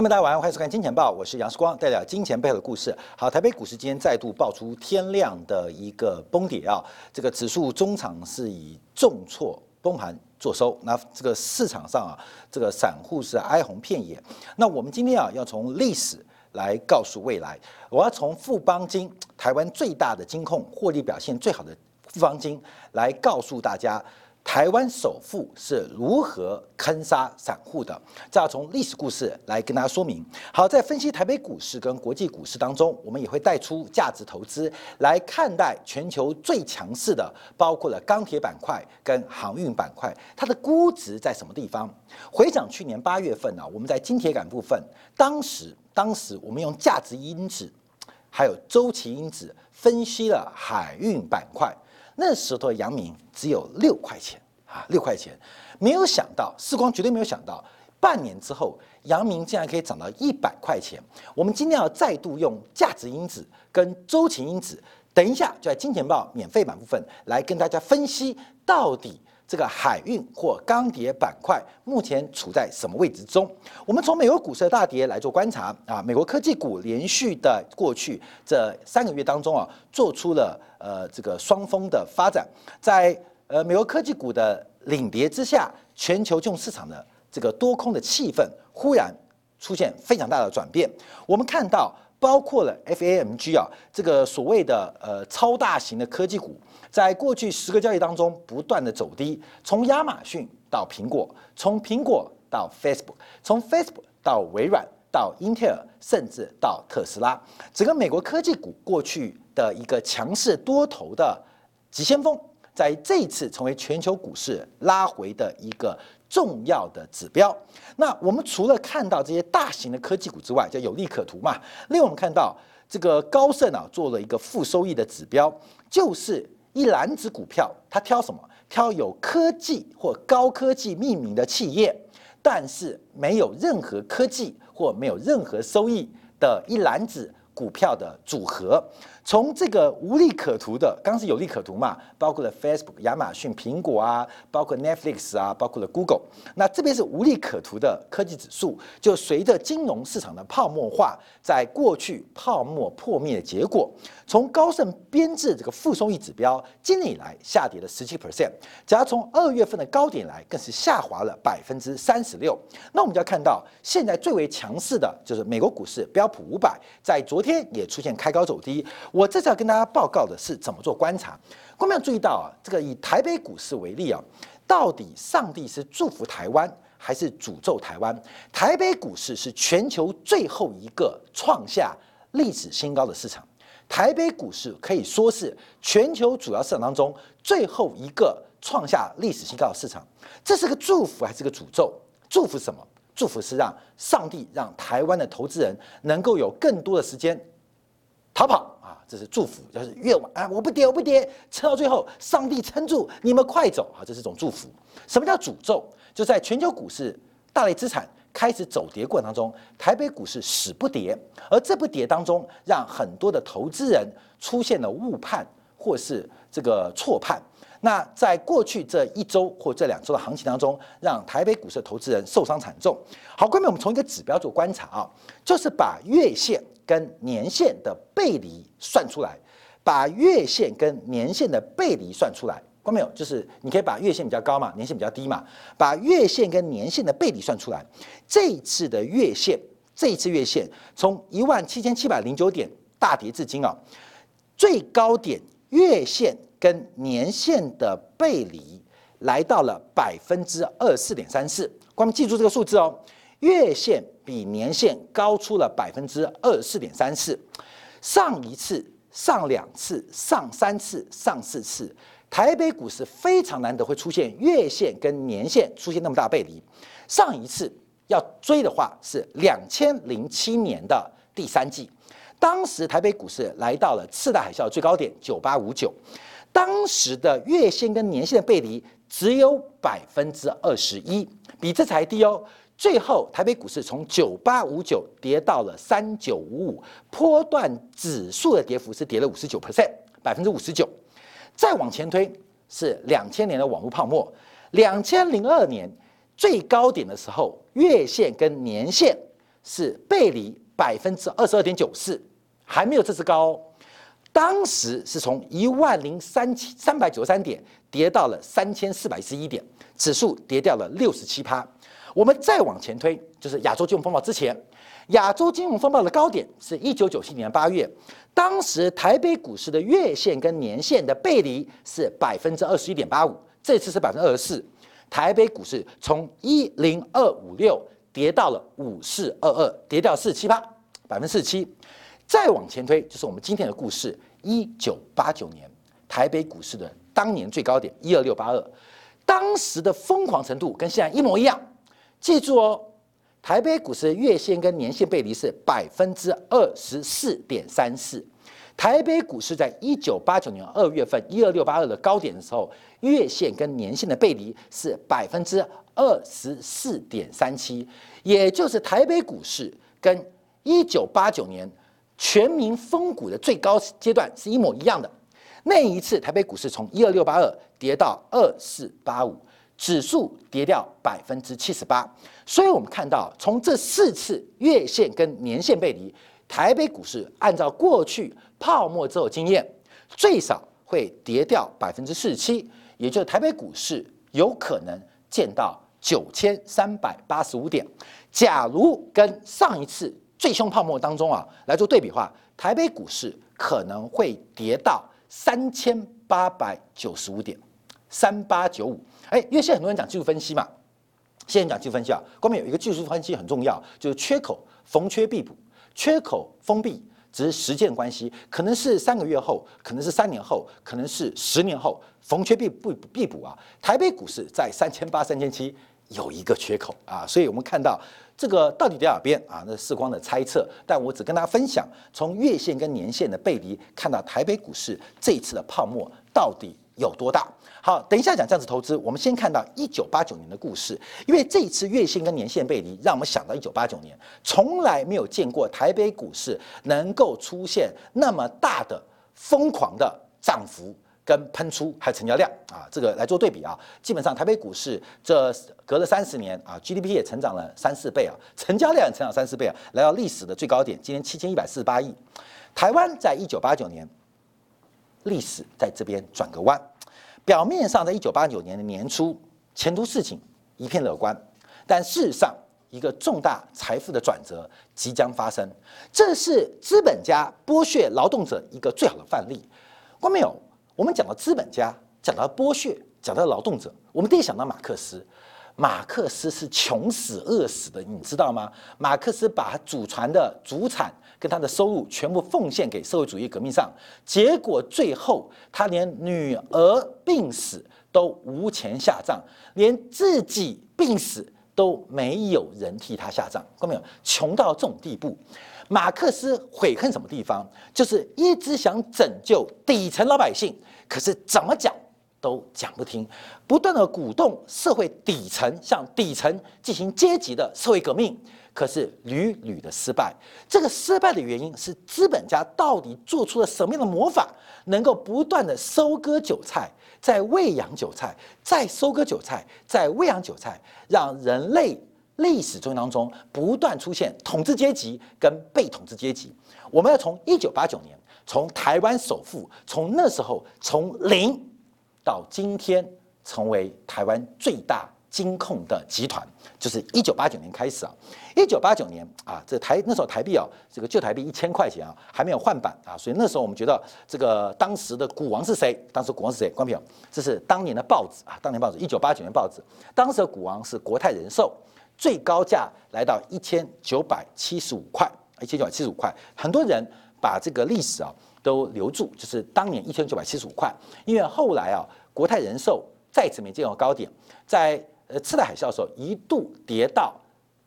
观众大家晚上好，欢迎收看《金钱报》，我是杨世光，带来金钱背后的故事。好，台北股市今天再度爆出天量的一个崩跌啊，这个指数中场是以重挫崩盘作收。那这个市场上啊，这个散户是哀鸿遍野。那我们今天啊，要从历史来告诉未来，我要从富邦金，台湾最大的金控，获利表现最好的富邦金，来告诉大家。台湾首富是如何坑杀散户的？这要从历史故事来跟大家说明。好，在分析台北股市跟国际股市当中，我们也会带出价值投资来看待全球最强势的，包括了钢铁板块跟航运板块，它的估值在什么地方？回想去年八月份呢，我们在金铁杆部分，当时当时我们用价值因子还有周期因子分析了海运板块。那时候的阳明只有六块钱啊，六块钱，没有想到，时光绝对没有想到，半年之后，阳明竟然可以涨到一百块钱。我们今天要再度用价值因子跟周期因子，等一下就在金钱报免费版部分来跟大家分析，到底这个海运或钢铁板块目前处在什么位置中。我们从美国股市的大跌来做观察啊，美国科技股连续的过去这三个月当中啊，做出了。呃，这个双峰的发展，在呃美国科技股的领跌之下，全球金融市场的这个多空的气氛忽然出现非常大的转变。我们看到，包括了 FAMG 啊，这个所谓的呃超大型的科技股，在过去十个交易当中不断的走低，从亚马逊到苹果，从苹果到 Facebook，从 Facebook 到微软。到英特尔，甚至到特斯拉，整个美国科技股过去的一个强势多头的急先锋，在这一次成为全球股市拉回的一个重要的指标。那我们除了看到这些大型的科技股之外，叫有利可图嘛。另外，我们看到这个高盛啊做了一个负收益的指标，就是一篮子股票，他挑什么？挑有科技或高科技命名的企业，但是没有任何科技。或没有任何收益的一篮子股票的组合。从这个无利可图的，刚是有利可图嘛，包括了 Facebook、亚马逊、苹果啊，包括 Netflix 啊，包括了 Google。那这边是无利可图的科技指数，就随着金融市场的泡沫化，在过去泡沫破灭的结果，从高盛编制这个负收益指标，今年以来下跌了十七 percent，假如从二月份的高点来，更是下滑了百分之三十六。那我们就要看到，现在最为强势的就是美国股市标普五百，在昨天也出现开高走低。我这次要跟大家报告的是怎么做观察。观众要注意到啊，这个以台北股市为例啊，到底上帝是祝福台湾还是诅咒台湾？台北股市是全球最后一个创下历史新高的市场，台北股市可以说是全球主要市场当中最后一个创下历史新高的市场。这是个祝福还是个诅咒？祝福什么？祝福是让上帝让台湾的投资人能够有更多的时间。逃跑啊！这是祝福，就是愿望啊，我不跌，我不跌，撑到最后，上帝撑住，你们快走啊！这是一种祝福。什么叫诅咒？就在全球股市大类资产开始走跌过程当中，台北股市死不跌，而这不跌当中，让很多的投资人出现了误判或是这个错判。那在过去这一周或这两周的行情当中，让台北股市的投资人受伤惨重。好，各位，我们从一个指标做观察啊，就是把月线。跟年线的背离算出来，把月线跟年线的背离算出来，关没有？就是你可以把月线比较高嘛，年线比较低嘛，把月线跟年线的背离算出来。这一次的月线，这一次月线从一万七千七百零九点大跌至今啊，最高点月线跟年限的背离来到了百分之二四点三四，光记住这个数字哦。月线比年线高出了百分之二四点三四，上一次、上两次、上三次、上四次，台北股市非常难得会出现月线跟年线出现那么大背离。上一次要追的话是两千零七年的第三季，当时台北股市来到了次贷海啸最高点九八五九，当时的月线跟年线的背离只有百分之二十一，比这才低哦。最后，台北股市从九八五九跌到了三九五五，波段指数的跌幅是跌了五十九 percent，百分之五十九。再往前推是两千年的网络泡沫，两千零二年最高点的时候，月线跟年线是背离百分之二十二点九四，还没有这次高。当时是从一万零三千三百九十三点跌到了三千四百一十一点，指数跌掉了六十七趴。我们再往前推，就是亚洲金融风暴之前，亚洲金融风暴的高点是一九九七年八月，当时台北股市的月线跟年线的背离是百分之二十一点八五，这次是百分之二十四。台北股市从一零二五六跌到了五四二二，跌掉四七八，百分之四七。再往前推，就是我们今天的故事。一九八九年，台北股市的当年最高点一二六八二，当时的疯狂程度跟现在一模一样。记住哦，台北股市月线跟年线背离是百分之二十四点三四。台北股市在一九八九年二月份一二六八二的高点的时候，月线跟年线的背离是百分之二十四点三七，也就是台北股市跟一九八九年。全民封股的最高阶段是一模一样的。那一次，台北股市从一二六八二跌到二四八五，指数跌掉百分之七十八。所以，我们看到从这四次月线跟年线背离，台北股市按照过去泡沫之后经验，最少会跌掉百分之四十七，也就是台北股市有可能见到九千三百八十五点。假如跟上一次。最凶泡沫当中啊，来做对比话，台北股市可能会跌到三千八百九十五点，三八九五。哎，因为现在很多人讲技术分析嘛，现在讲技术分析啊，光面有一个技术分析很重要，就是缺口逢缺必补，缺口封闭只是时间关系，可能是三个月后，可能是三年后，可能是十年后，逢缺必不必补啊。台北股市在三千八、三千七有一个缺口啊，所以我们看到。这个到底在哪边啊？那是光的猜测，但我只跟大家分享，从月线跟年线的背离，看到台北股市这一次的泡沫到底有多大。好，等一下讲价值投资，我们先看到一九八九年的故事，因为这一次月线跟年线背离，让我们想到一九八九年，从来没有见过台北股市能够出现那么大的疯狂的涨幅。跟喷出还有成交量啊，这个来做对比啊，基本上台北股市这隔了三十年啊，GDP 也成长了三四倍啊，成交量也成长三四倍啊，来到历史的最高点，今年七千一百四十八亿。台湾在一九八九年，历史在这边转个弯，表面上在一九八九年的年初，前途似锦，一片乐观，但事实上一个重大财富的转折即将发生，这是资本家剥削劳动者一个最好的范例，关没有？我们讲到资本家，讲到剥削，讲到劳动者，我们第一想到马克思。马克思是穷死饿死的，你知道吗？马克思把祖传的祖产跟他的收入全部奉献给社会主义革命上，结果最后他连女儿病死都无钱下葬，连自己病死都没有人替他下葬。看到没有？穷到这种地步。马克思悔恨什么地方？就是一直想拯救底层老百姓，可是怎么讲都讲不听，不断的鼓动社会底层向底层进行阶级的社会革命，可是屡屡的失败。这个失败的原因是资本家到底做出了什么样的魔法，能够不断的收割韭菜，在喂养韭菜，再收割韭菜，再喂养韭菜，让人类。历史中当中不断出现统治阶级跟被统治阶级，我们要从一九八九年，从台湾首富，从那时候从零到今天成为台湾最大金控的集团，就是一九八九年开始啊。一九八九年啊，这台那时候台币啊，这个旧台币一千块钱啊，还没有换版啊，所以那时候我们觉得这个当时的股王是谁？当时股王是谁？关平，这是当年的报纸啊，当年报纸一九八九年报纸，当时的股王是国泰人寿。最高价来到一千九百七十五块，一千九百七十五块，很多人把这个历史啊都留住，就是当年一千九百七十五块，因为后来啊国泰人寿再次没见过高点，在呃次贷海啸的时候一度跌到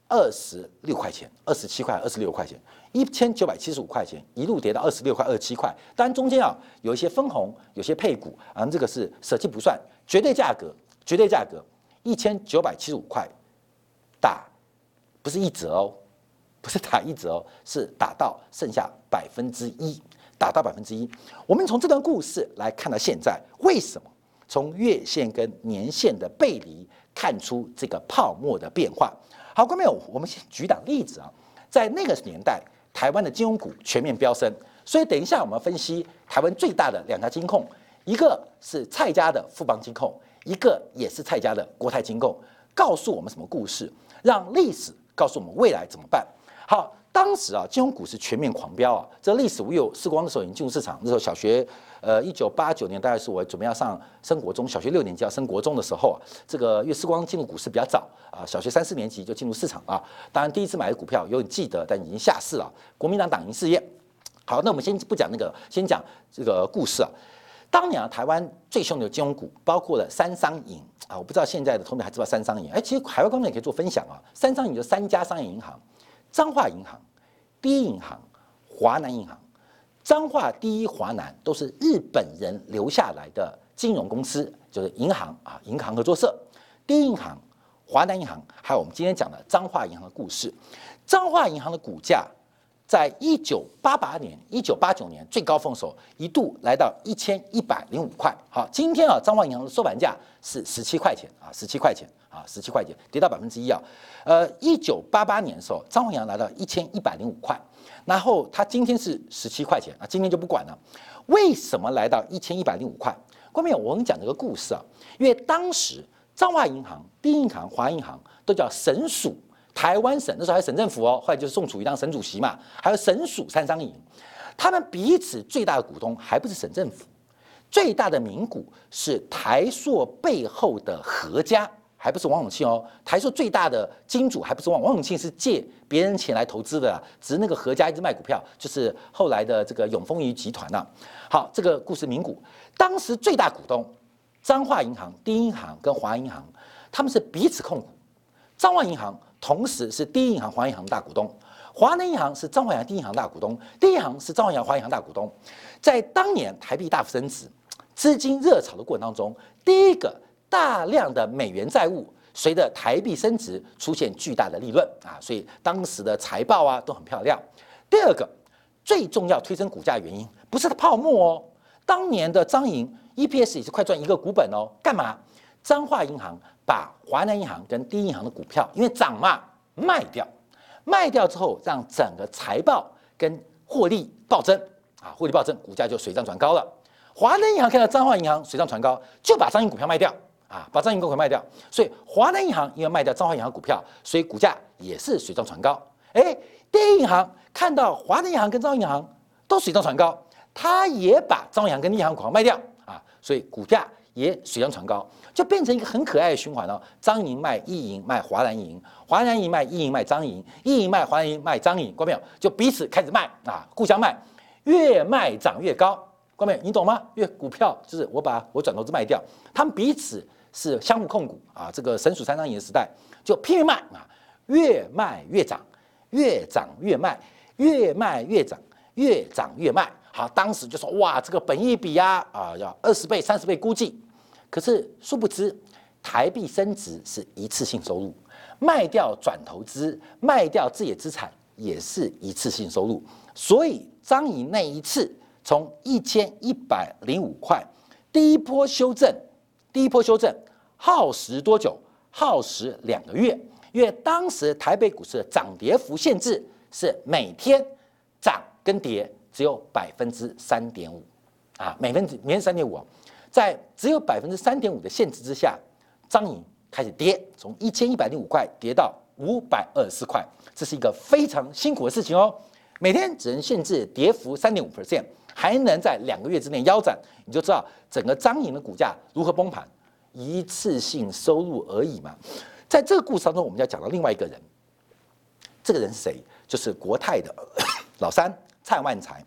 二十六块钱，二十七块，二十六块钱，一千九百七十五块钱一路跌到二十六块，二十七块，当然中间啊有一些分红，有些配股，啊这个是舍弃不算，绝对价格，绝对价格一千九百七十五块。打不是一折哦，不是打一折哦，是打到剩下百分之一，打到百分之一。我们从这段故事来看到现在，为什么从月线跟年线的背离看出这个泡沫的变化？好，观众朋友，我们先举档例子啊，在那个年代，台湾的金融股全面飙升。所以等一下我们分析台湾最大的两家金控，一个是蔡家的富邦金控，一个也是蔡家的国泰金控，告诉我们什么故事？让历史告诉我们未来怎么办？好。当时啊，金融股是全面狂飙啊！这历史我有时光的时候已经进入市场。那时候小学，呃，一九八九年大概是我准备要上升国中，小学六年级要升国中的时候啊，这个因为时光进入股市比较早啊，小学三四年级就进入市场啊。当然第一次买的股票有点记得，但已经下市了。国民党党营事业。好，那我们先不讲那个，先讲这个故事啊。当年啊，台湾最凶的金融股包括了三商银啊，我不知道现在的同学还知道三商银？哎，其实海外观众也可以做分享啊。三商银就三家商业银行。彰化银行、第一银行、华南银行，彰化第一、华南都是日本人留下来的金融公司，就是银行啊，银行合作社。第一银行、华南银行，还有我们今天讲的彰化银行的故事。彰化银行的股价。在一九八八年、一九八九年最高峰时候，一度来到一千一百零五块。好，今天啊，彰化银行的收盘价是十七块钱啊，十七块钱啊，十七块钱，跌到百分之一啊。呃，一九八八年的时候，彰化银行来到一千一百零五块，然后它今天是十七块钱啊，今天就不管了。为什么来到一千一百零五块？后面我们讲这个故事啊，因为当时彰化银行、第一银行、华银行都叫省属。台湾省那时候还有省政府哦，后来就是宋楚瑜当省主席嘛，还有省属三商银，他们彼此最大的股东还不是省政府，最大的名股是台塑背后的何家，还不是王永庆哦，台塑最大的金主还不是王王永庆，是借别人钱来投资的，只是那个何家一直卖股票，就是后来的这个永丰余集团呐。好，这个故事名股，当时最大股东彰化银行、第一银行跟华银行，他们是彼此控股，彰化银行。同时是第一银行、华银行大股东，华南银行是彰化银行第一银行大股东，第一银行是彰化银行、华银行大股东。在当年台币大幅升值、资金热炒的过程当中，第一个大量的美元债务随着台币升值出现巨大的利润啊，所以当时的财报啊都很漂亮。第二个最重要推升股价原因不是它泡沫哦，当年的彰银 EPS 也是快赚一个股本哦，干嘛？彰化银行。把华南银行跟第一银行的股票，因为涨嘛，卖掉，卖掉之后，让整个财报跟获利暴增啊，获利暴增，股价就水涨船高了。华南银行看到彰化银行水涨船高，就把彰银股票卖掉啊，把彰银股票卖掉。所以华南银行因为卖掉彰化银行股票，所以股价也是水涨船高。哎，第一银行看到华南银行跟彰银行都水涨船高，他也把彰银行跟第一银行股票卖掉啊，所以股价也水涨船高。就变成一个很可爱的循环了。张银卖一银卖华南银，华南银卖一银卖张银，一银卖华南银卖张银，关没有？就彼此开始卖啊，互相卖，越卖涨越高，关没有？你懂吗？越股票就是我把我转投资卖掉，他们彼此是相互控股啊。这个神鼠三张银的时代就拼命卖啊，越卖越涨，越涨越卖，越卖越涨，越涨越卖。好，当时就说哇，这个本益比呀啊，要二十倍、三十倍估计。可是殊不知，台币升值是一次性收入，卖掉转投资，卖掉自己的资产也是一次性收入。所以张颖那一次从一千一百零五块第一波修正，第一波修正耗时多久？耗时两个月，因为当时台北股市的涨跌幅限制是每天涨跟跌只有百分之三点五啊，每分每天三点五。在只有百分之三点五的限制之下，张颖开始跌，从一千一百零五块跌到五百二十四块，这是一个非常辛苦的事情哦。每天只能限制跌幅三点五 percent，还能在两个月之内腰斩，你就知道整个张颖的股价如何崩盘。一次性收入而已嘛。在这个故事当中，我们要讲到另外一个人，这个人是谁？就是国泰的老三蔡万才。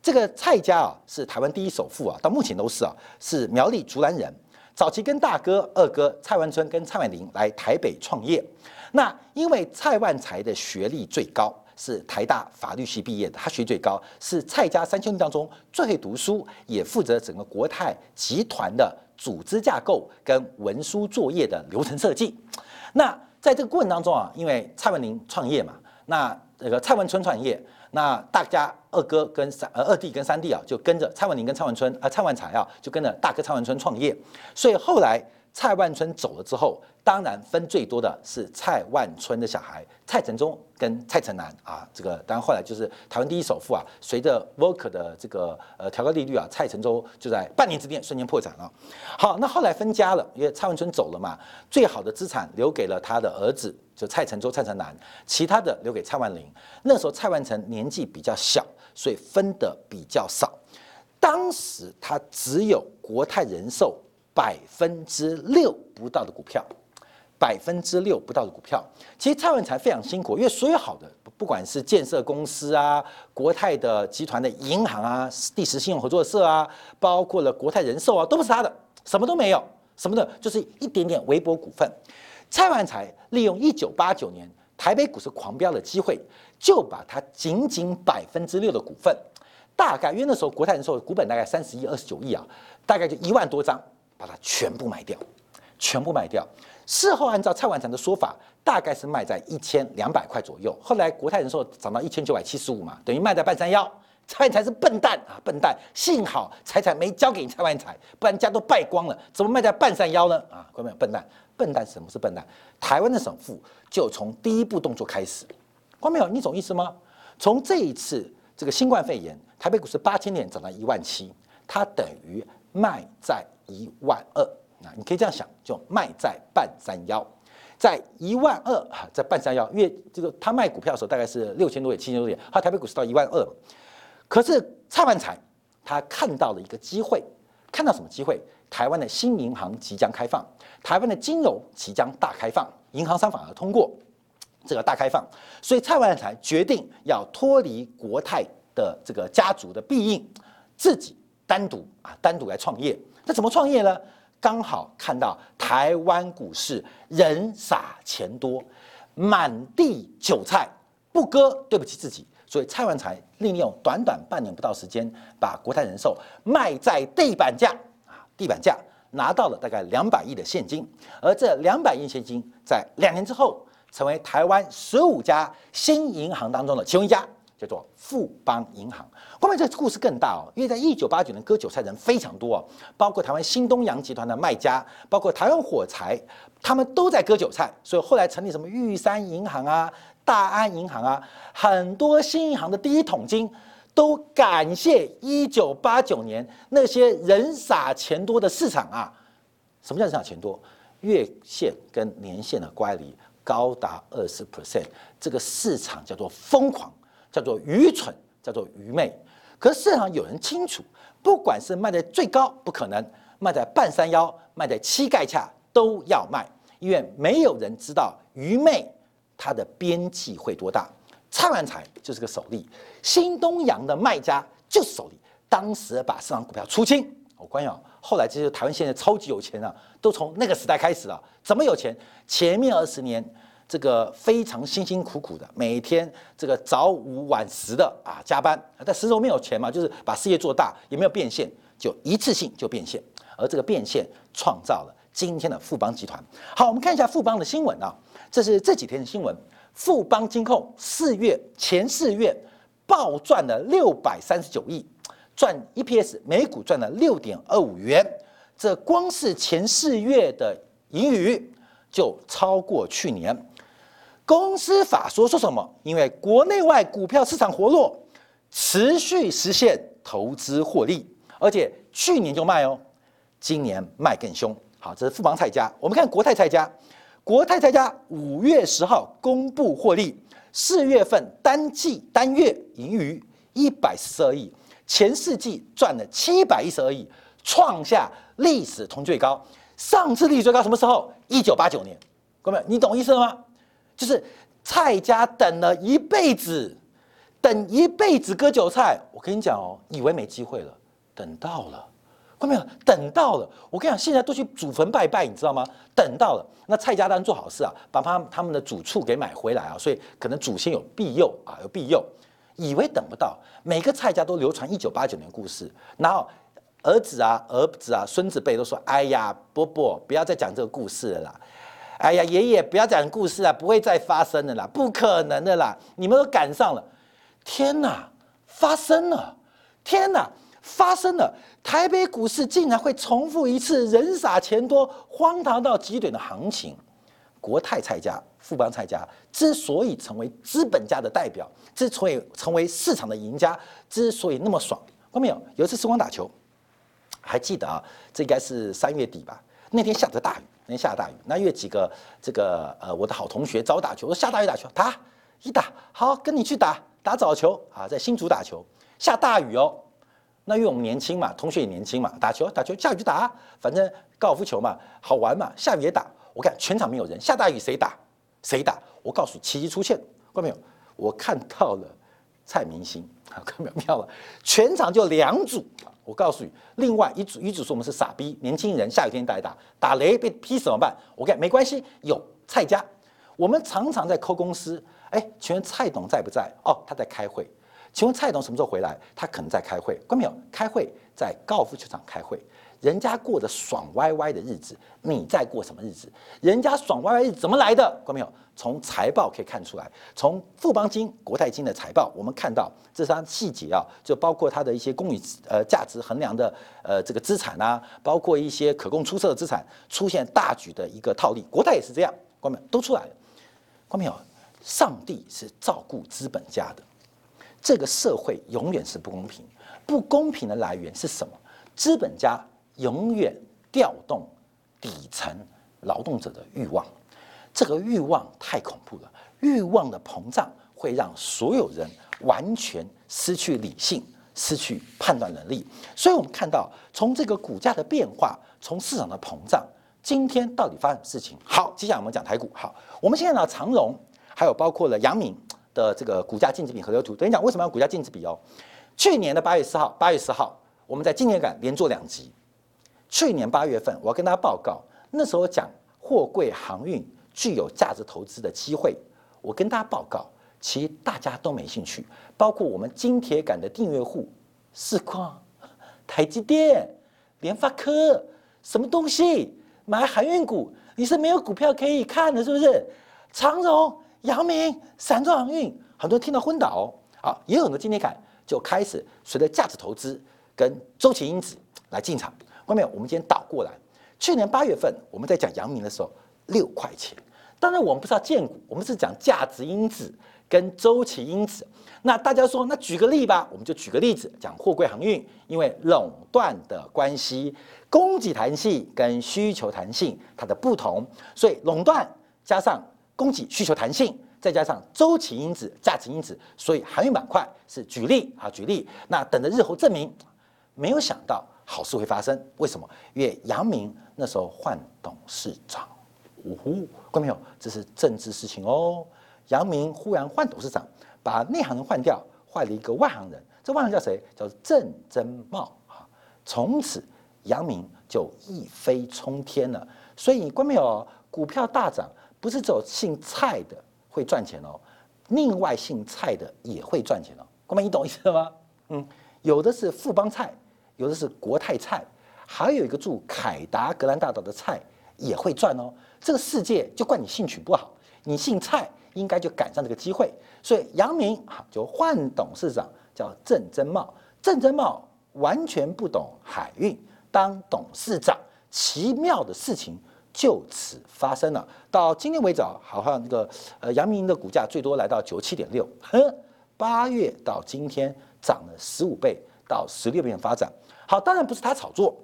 这个蔡家啊，是台湾第一首富啊，到目前都是啊，是苗栗竹南人。早期跟大哥、二哥蔡万春跟蔡万林来台北创业。那因为蔡万才的学历最高，是台大法律系毕业的，他学最高，是蔡家三兄弟当中最会读书，也负责整个国泰集团的组织架构跟文书作业的流程设计。那在这个过程当中啊，因为蔡万林创业嘛，那这个蔡万春创业。那大家二哥跟三呃二弟跟三弟啊，就跟着蔡文林跟蔡万春啊蔡万才啊，就跟着大哥蔡万春创业。所以后来蔡万春走了之后，当然分最多的是蔡万春的小孩蔡成忠跟蔡成南啊，这个当然后来就是台湾第一首富啊。随着 Volker 的这个呃调高利率啊，蔡成忠就在半年之内瞬间破产了。好，那后来分家了，因为蔡万春走了嘛，最好的资产留给了他的儿子，就蔡成忠、蔡成南，其他的留给蔡万林。那时候蔡万成年纪比较小，所以分的比较少。当时他只有国泰人寿。百分之六不到的股票，百分之六不到的股票，其实蔡万才非常辛苦，因为所有好的，不管是建设公司啊、国泰的集团的银行啊、第十信用合作社啊，包括了国泰人寿啊，都不是他的，什么都没有，什么的，就是一点点微薄股份。蔡万才利用一九八九年台北股市狂飙的机会，就把他仅仅百分之六的股份，大概因为那时候国泰人寿股本大概三十亿、二十九亿啊，大概就一万多张。把它全部卖掉，全部卖掉。事后按照蔡万成的说法，大概是卖在一千两百块左右。后来国泰人寿涨到一千九百七十五嘛，等于卖在半山腰。蔡万才是笨蛋啊，笨蛋！幸好财产没交给你蔡万才，不然家都败光了。怎么卖在半山腰呢？啊，各位笨蛋，笨蛋什么是笨蛋？台湾的首富就从第一步动作开始。光没有，你懂意思吗？从这一次这个新冠肺炎，台北股市八千点涨到一万七，它等于卖在。一万二啊，你可以这样想，就卖在半山腰，在一万二啊，在半山腰，因为这个他卖股票的时候大概是六千多点、七千多点，他台北股市到一万二，可是蔡万才他看到了一个机会，看到什么机会？台湾的新银行即将开放，台湾的金融即将大开放，银行商反而通过这个大开放，所以蔡万才决定要脱离国泰的这个家族的庇应，自己单独啊单独来创业。那怎么创业呢？刚好看到台湾股市人傻钱多，满地韭菜，不割对不起自己，所以蔡万才利用短短半年不到时间，把国泰人寿卖在地板价啊，地板价拿到了大概两百亿的现金，而这两百亿现金在两年之后，成为台湾十五家新银行当中的其中一家。叫做富邦银行。后面这故事更大哦，因为在一九八九年割韭菜人非常多哦，包括台湾新东阳集团的卖家，包括台湾火柴，他们都在割韭菜，所以后来成立什么玉山银行啊、大安银行啊，很多新银行的第一桶金都感谢一九八九年那些人傻钱多的市场啊。什么叫人傻钱多？月线跟年线的乖离高达二十 percent，这个市场叫做疯狂。叫做愚蠢，叫做愚昧。可是市场有人清楚，不管是卖在最高，不可能卖在半山腰，卖在膝盖下都要卖，因为没有人知道愚昧它的边际会多大。蔡万财就是个首例，新东阳的卖家就是首例，当时把市场股票出清。我关键后来这些台湾现在超级有钱啊，都从那个时代开始了。怎么有钱？前面二十年。这个非常辛辛苦苦的，每天这个早五晚十的啊加班，但始终没有钱嘛，就是把事业做大，也没有变现，就一次性就变现，而这个变现创造了今天的富邦集团。好，我们看一下富邦的新闻啊，这是这几天的新闻，富邦金控四月前四月暴赚了六百三十九亿，赚 EPS 每股赚了六点二五元，这光是前四月的盈余就超过去年。公司法说说什么？因为国内外股票市场活络，持续实现投资获利，而且去年就卖哦，今年卖更凶。好，这是富邦蔡家。我们看国泰蔡家，国泰蔡家五月十号公布获利，四月份单季单月盈余一百四十二亿，前四季赚了七百一十二亿，创下历史同最高。上次历史最高什么时候？一九八九年。各位，你懂意思了吗？就是蔡家等了一辈子，等一辈子割韭菜。我跟你讲哦，以为没机会了，等到了，看到没有？等到了。我跟你讲，现在都去祖坟拜拜，你知道吗？等到了。那蔡家当然做好事啊，把他他们的祖处给买回来啊，所以可能祖先有庇佑啊，有庇佑。以为等不到，每个蔡家都流传一九八九年故事，然后儿子啊、儿子啊、孙子辈都说：“哎呀，伯伯，不要再讲这个故事了啦。”哎呀，爷爷，不要讲故事啊，不会再发生的啦，不可能的啦！你们都赶上了，天哪，发生了！天哪，发生了，台北股市竟然会重复一次人傻钱多、荒唐到极点的行情。国泰蔡家、富邦蔡家之所以成为资本家的代表，之所以成为市场的赢家，之所以那么爽，看到没有？有一次时光打球，还记得啊？这应该是三月底吧？那天下着大雨，那天下大雨，那约几个这个呃我的好同学找我打球，我说下大雨打球，打一打好，跟你去打打早球啊，在新竹打球，下大雨哦。那因为我们年轻嘛，同学也年轻嘛，打球打球，下雨就打，反正高尔夫球嘛，好玩嘛，下雨也打。我看全场没有人，下大雨谁打？谁打？我告诉，奇迹出现，看到没有？我看到了蔡明星，看到没有？全场就两组我告诉你，另外一组一组说我们是傻逼，年轻人，下雨天打打，打雷被劈怎么办？我看没关系，有蔡家，我们常常在抠公司，哎，请问蔡董在不在？哦，他在开会。请问蔡董什么时候回来？他可能在开会，看到没有？开会在高尔夫球场开会。人家过着爽歪歪的日子，你在过什么日子？人家爽歪歪日子怎么来的？看到没有？从财报可以看出来，从富邦金、国泰金的财报，我们看到这张细节啊，就包括它的一些公允呃价值衡量的呃这个资产啊，包括一些可供出售的资产出现大举的一个套利。国泰也是这样，看到？都出来了。看到没有？上帝是照顾资本家的，这个社会永远是不公平，不公平的来源是什么？资本家。永远调动底层劳动者的欲望，这个欲望太恐怖了。欲望的膨胀会让所有人完全失去理性，失去判断能力。所以，我们看到从这个股价的变化，从市场的膨胀，今天到底发生事情？好，接下来我们讲台股。好，我们现在呢，长荣还有包括了阳明的这个股价净值比河流图。等你讲为什么要股价净值比哦？去年的八月四号、八月十号，我们在今年感连做两集。去年八月份，我跟大家报告，那时候讲货柜航运具有价值投资的机会，我跟大家报告，其实大家都没兴趣，包括我们金铁杆的订阅户，四矿、台积电、联发科，什么东西买航运股，你是没有股票可以看的，是不是？长荣、阳明、散装航运，很多人听到昏倒，啊，也有很多金铁杆就开始随着价值投资跟周期因子来进场。外面我们今天倒过来，去年八月份我们在讲阳明的时候，六块钱。当然我们不是要荐股，我们是讲价值因子跟周期因子。那大家说，那举个例吧，我们就举个例子，讲货柜航运，因为垄断的关系，供给弹性跟需求弹性它的不同，所以垄断加上供给需求弹性，再加上周期因子、价值因子，所以航运板块是举例啊，举例。那等着日后证明，没有想到。好事会发生，为什么？因为杨明那时候换董事长，呜呼，看到没有？这是政治事情哦。杨明忽然换董事长，把内行人换掉，换了一个外行人。这外行人叫谁？叫郑珍茂啊。从此杨明就一飞冲天了。所以，关没有？股票大涨，不是只有姓蔡的会赚钱哦，另外姓蔡的也会赚钱哦。关没，你懂意思吗？嗯，有的是富邦菜。有的是国泰菜，还有一个住凯达格兰大道的菜也会赚哦。这个世界就怪你兴趣不好，你姓蔡应该就赶上这个机会。所以杨明哈就换董事长叫郑珍茂，郑珍茂完全不懂海运，当董事长，奇妙的事情就此发生了。到今天为止，好像这个呃杨明的股价最多来到九七点六，呵，八月到今天涨了十五倍到十六倍的发展。好，当然不是他炒作，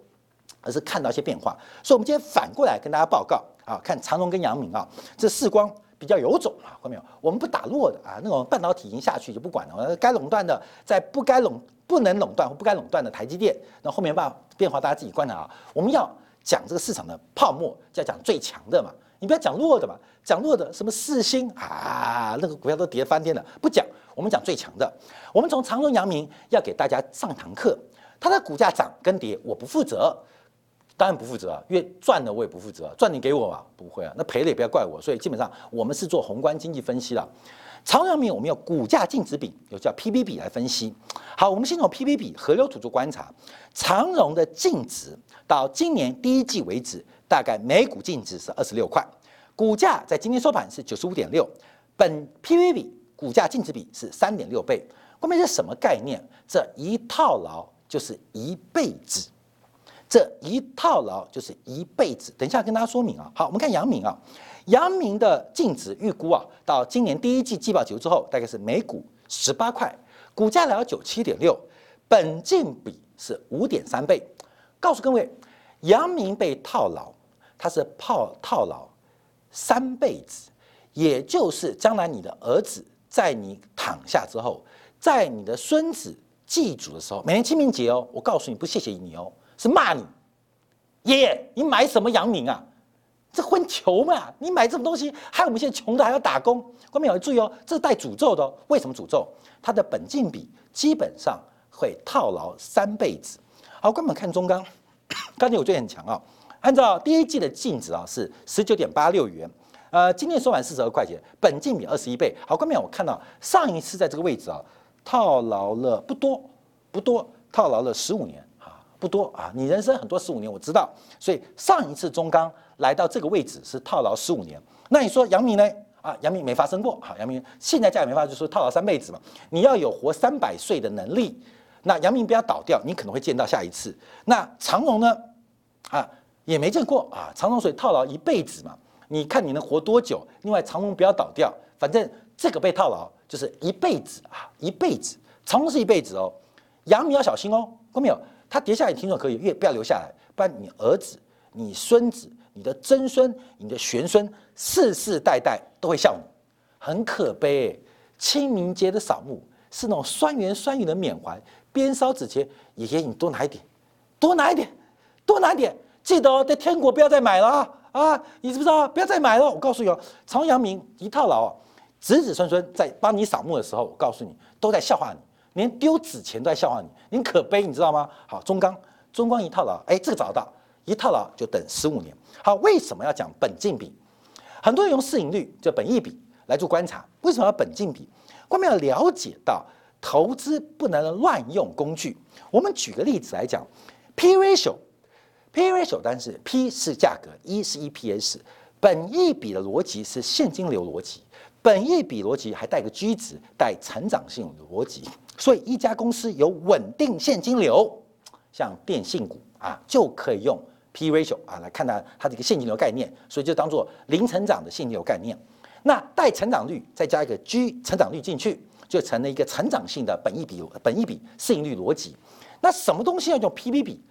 而是看到一些变化。所以，我们今天反过来跟大家报告啊，看长荣跟阳明啊，这四光比较有种啊，看到没有？我们不打弱的啊，那种半导体已经下去就不管了。该垄断的，在不该垄不能垄断或不该垄断的台积电，那后面把变化大家自己观察啊。我们要讲这个市场的泡沫，就要讲最强的嘛，你不要讲弱的嘛，讲弱的什么四星啊，那个股票都跌翻天了，不讲。我们讲最强的，我们从长荣、阳明要给大家上堂课。它的股价涨跟跌，我不负责，当然不负责，因为赚了我也不负责，赚你给我吧，不会啊，那赔了也不要怪我，所以基本上我们是做宏观经济分析的。长阳明我们用股价净值比，有叫 P B 比来分析。好，我们先从 P B 比河流图做观察，长荣的净值到今年第一季为止，大概每股净值是二十六块，股价在今天收盘是九十五点六，本 P B 比股价净值比是三点六倍，后面是什么概念？这一套牢。就是一辈子，这一套牢就是一辈子。等一下跟大家说明啊。好，我们看阳明啊，阳明的净值预估啊，到今年第一季季报结束之后，大概是每股十八块，股价来到九七点六，本净比是五点三倍。告诉各位，阳明被套牢，它是泡套牢三辈子，也就是将来你的儿子在你躺下之后，在你的孙子。祭祖的时候，每年清明节哦，我告诉你不谢谢你哦，是骂你，爷爷，你买什么阳明啊？这混球嘛！你买这种东西，害我们现在穷的还要打工。观众要注意哦，这是带诅咒的。为什么诅咒？它的本金比基本上会套牢三辈子。好，观众看中钢，钢铁股最很强啊。按照第一季的净值啊是十九点八六元，呃，今天收盘四十二块钱，本金比二十一倍。好，观众我看到上一次在这个位置啊。套牢了不多，不多，套牢了十五年啊，不多啊。你人生很多十五年，我知道。所以上一次中钢来到这个位置是套牢十五年。那你说杨明呢？啊，杨明没发生过。好，杨明现在价也没发生，就说套牢三辈子嘛。你要有活三百岁的能力。那杨明不要倒掉，你可能会见到下一次。那长隆呢？啊，也没见过啊。长隆水套牢一辈子嘛，你看你能活多久？另外长虹不要倒掉，反正这个被套牢。就是一辈子啊，一辈子，长虹是一辈子哦。杨明要小心哦，看到没有？他跌下来，听说可以，越不要留下来，不然你儿子、你孙子、你的曾孙、你的玄孙，世世代代都会笑你，很可悲。清明节的扫墓是那种酸言酸语的缅怀，边烧纸钱，爷爷你多拿一点，多拿一点，多拿一点，记得哦，在天国不要再买了啊！你知不知道？不要再买了。我告诉你哦，长阳明一套牢。子子孙孙在帮你扫墓的时候，我告诉你，都在笑话你，连丢纸钱都在笑话你，你可悲，你知道吗？好，中钢，中钢一套牢，哎，这个找得到，一套牢就等十五年。好，为什么要讲本金比？很多人用市盈率，就本益比来做观察，为什么要本金比？我们要了解到，投资不能乱用工具。我们举个例子来讲，P ratio P ratio 单是 P 是价格，一是 EPS，本益比的逻辑是现金流逻辑。本益比逻辑还带个 G 值，带成长性逻辑，所以一家公司有稳定现金流，像电信股啊，就可以用 P ratio 啊来看它它这个现金流概念，所以就当做零成长的现金流概念。那带成长率再加一个 G 成长率进去，就成了一个成长性的本益比本益比市盈率逻辑。那什么东西要用 PB 比？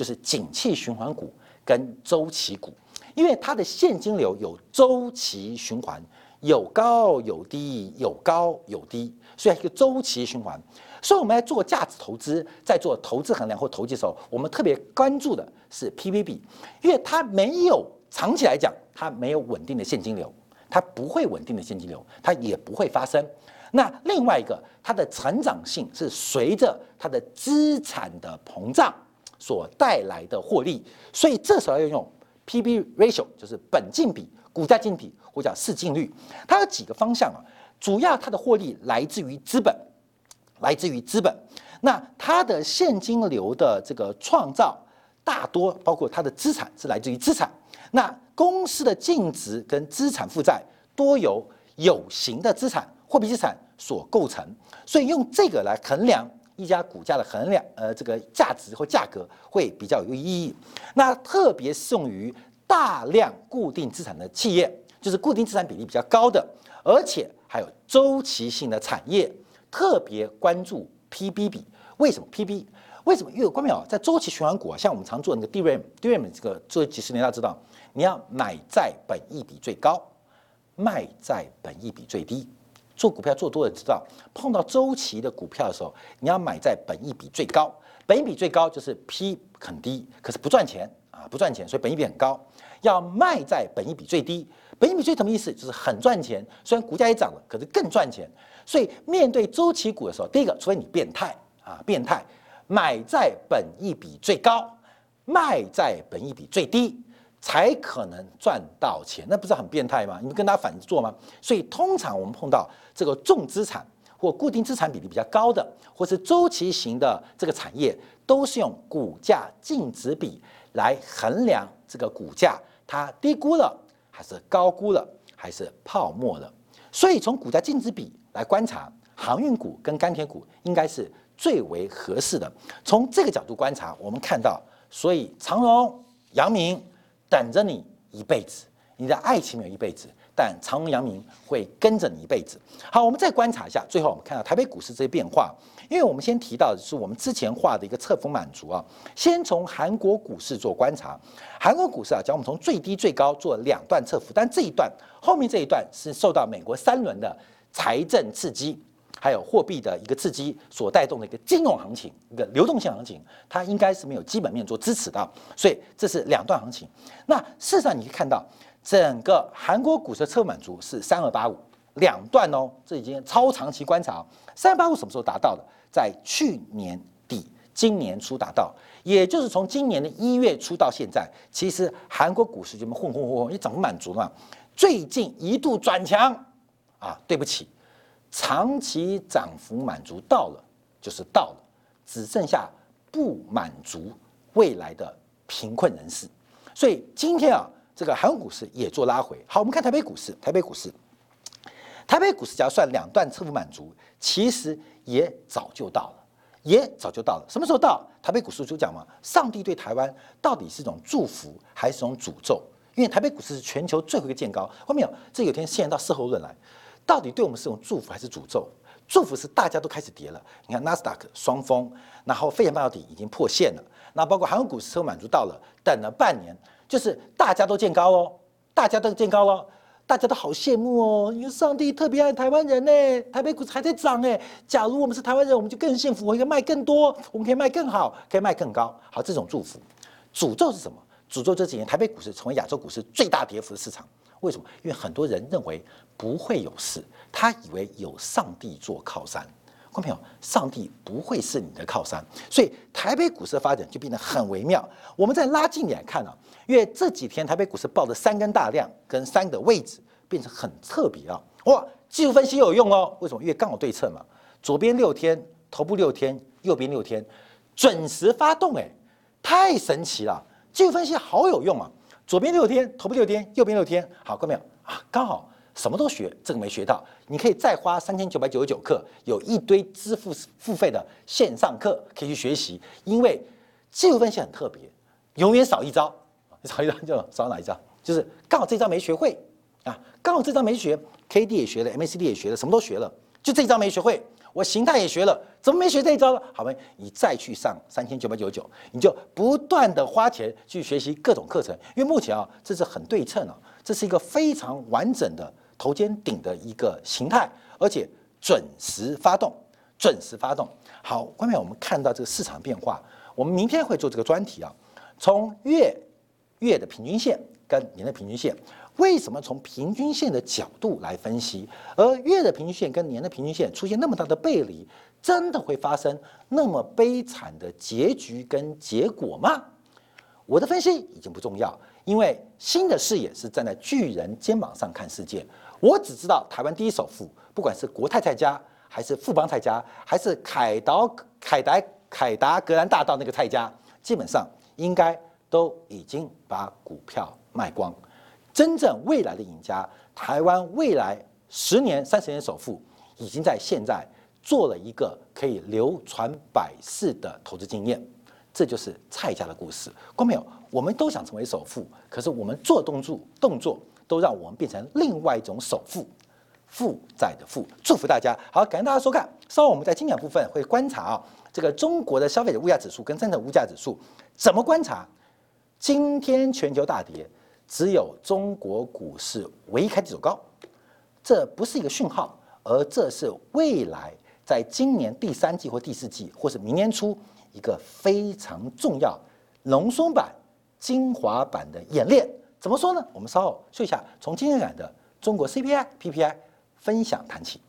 就是景气循环股跟周期股，因为它的现金流有周期循环。有高有低，有高有低，所以一个周期循环。所以我们在做价值投资，在做投资衡量或投机的时候，我们特别关注的是 PBB，因为它没有长期来讲，它没有稳定的现金流，它不会稳定的现金流，它也不会发生。那另外一个，它的成长性是随着它的资产的膨胀所带来的获利，所以这时候要用 PB ratio，就是本净比。股价净比或叫市净率，它有几个方向啊？主要它的获利来自于资本，来自于资本。那它的现金流的这个创造，大多包括它的资产是来自于资产。那公司的净值跟资产负债多由有形的资产、货币资产所构成，所以用这个来衡量一家股价的衡量，呃，这个价值或价格会比较有意义。那特别适用于。大量固定资产的企业，就是固定资产比例比较高的，而且还有周期性的产业，特别关注 PB 比。为什么 PB？为什么？因为关淼在周期循环股啊，像我们常做那个 DRAM，DRAM 这个做几十年，大家知道，你要买在本益比最高，卖在本益比最低。做股票做多的知道，碰到周期的股票的时候，你要买在本益比最高，本益比最高就是 P 很低，可是不赚钱啊，不赚钱，所以本益比很高。要卖在本益比最低，本益比最什么意思？就是很赚钱，虽然股价也涨了，可是更赚钱。所以面对周期股的时候，第一个，除非你变态啊，变态，买在本益比最高，卖在本益比最低，才可能赚到钱。那不是很变态吗？你们跟他反着做吗？所以通常我们碰到这个重资产或固定资产比例比较高的，或是周期型的这个产业，都是用股价净值比来衡量这个股价。它低估了还是高估了还是泡沫了？所以从股价净值比来观察，航运股跟钢铁股应该是最为合适的。从这个角度观察，我们看到，所以长荣、阳明等着你一辈子，你的爱情没有一辈子。但长荣、阳明会跟着你一辈子。好，我们再观察一下，最后我们看到台北股市这些变化。因为我们先提到的是我们之前画的一个侧幅满足啊，先从韩国股市做观察。韩国股市啊，讲我们从最低最高做两段侧幅，但这一段后面这一段是受到美国三轮的财政刺激，还有货币的一个刺激所带动的一个金融行情，一个流动性行情，它应该是没有基本面做支持的，所以这是两段行情。那事实上你可以看到。整个韩国股市测满足是三二八五两段哦，这已经超长期观察。三二八五什么时候达到的？在去年底、今年初达到，也就是从今年的一月初到现在，其实韩国股市就混混混混，你怎么满足嘛。最近一度转强啊，对不起，长期涨幅满足到了，就是到了，只剩下不满足未来的贫困人士。所以今天啊。这个韩国股市也做拉回。好，我们看台北股市，台北股市，台北股市只要算两段侧幅满足，其实也早就到了，也早就到了。什么时候到？台北股市就讲嘛，上帝对台湾到底是一种祝福还是一种诅咒？因为台北股市是全球最后一个见高，后面有这有天陷入到事后论来，到底对我们是种祝福还是诅咒？祝福是大家都开始跌了，你看纳斯达克双峰，然后费城半导体已经破线了，那包括韩国股市都满足到了，等了半年。就是大家都见高哦，大家都见高了，大家都好羡慕哦，因为上帝特别爱台湾人呢，台北股市还在涨哎。假如我们是台湾人，我们就更幸福，我可以卖更多，我们可以卖更好，可以卖更高。好，这种祝福，诅咒是什么？诅咒这几年台北股市成为亚洲股市最大跌幅的市场。为什么？因为很多人认为不会有事，他以为有上帝做靠山。观众朋友，上帝不会是你的靠山，所以台北股市的发展就变得很微妙。我们再拉近点看啊，因为这几天台北股市报的三根大量跟三个位置变成很特别啊！哇，技术分析有用哦。为什么？因为刚好对称嘛，左边六天头部六天，右边六天准时发动，哎，太神奇了！技术分析好有用啊，左边六天头部六天，右边六天，好，看到没有啊？刚好。什么都学，这个没学到，你可以再花三千九百九十九课，有一堆支付付费的线上课可以去学习。因为技术分析很特别，永远少一招，少一招就少哪一招？就是刚好这招没学会啊，刚好这招没学，K D 也学了，M A C D 也学了，什么都学了，就这一招没学会。我形态也学了，怎么没学这一招了？好没，你再去上三千九百九十九，你就不断的花钱去学习各种课程。因为目前啊，这是很对称啊，这是一个非常完整的。头肩顶的一个形态，而且准时发动，准时发动。好，关面我们看到这个市场变化，我们明天会做这个专题啊。从月月的平均线跟年的平均线，为什么从平均线的角度来分析？而月的平均线跟年的平均线出现那么大的背离，真的会发生那么悲惨的结局跟结果吗？我的分析已经不重要，因为新的视野是站在巨人肩膀上看世界。我只知道台湾第一首富，不管是国泰蔡家，还是富邦蔡家，还是凯达凯达凯达格兰大道那个蔡家，基本上应该都已经把股票卖光。真正未来的赢家，台湾未来十年、三十年首富，已经在现在做了一个可以流传百世的投资经验。这就是蔡家的故事。观众朋友，我们都想成为首富，可是我们做动作动作。都让我们变成另外一种首富，负债的负。祝福大家，好，感谢大家收看。稍后我们在精讲部分会观察啊，这个中国的消费者物价指数跟生产物价指数怎么观察？今天全球大跌，只有中国股市唯一开低走高，这不是一个讯号，而这是未来在今年第三季或第四季，或是明年初一个非常重要浓缩版、精华版的演练。怎么说呢？我们稍后说一下，从今天感的中国 CPI、PPI 分享谈起。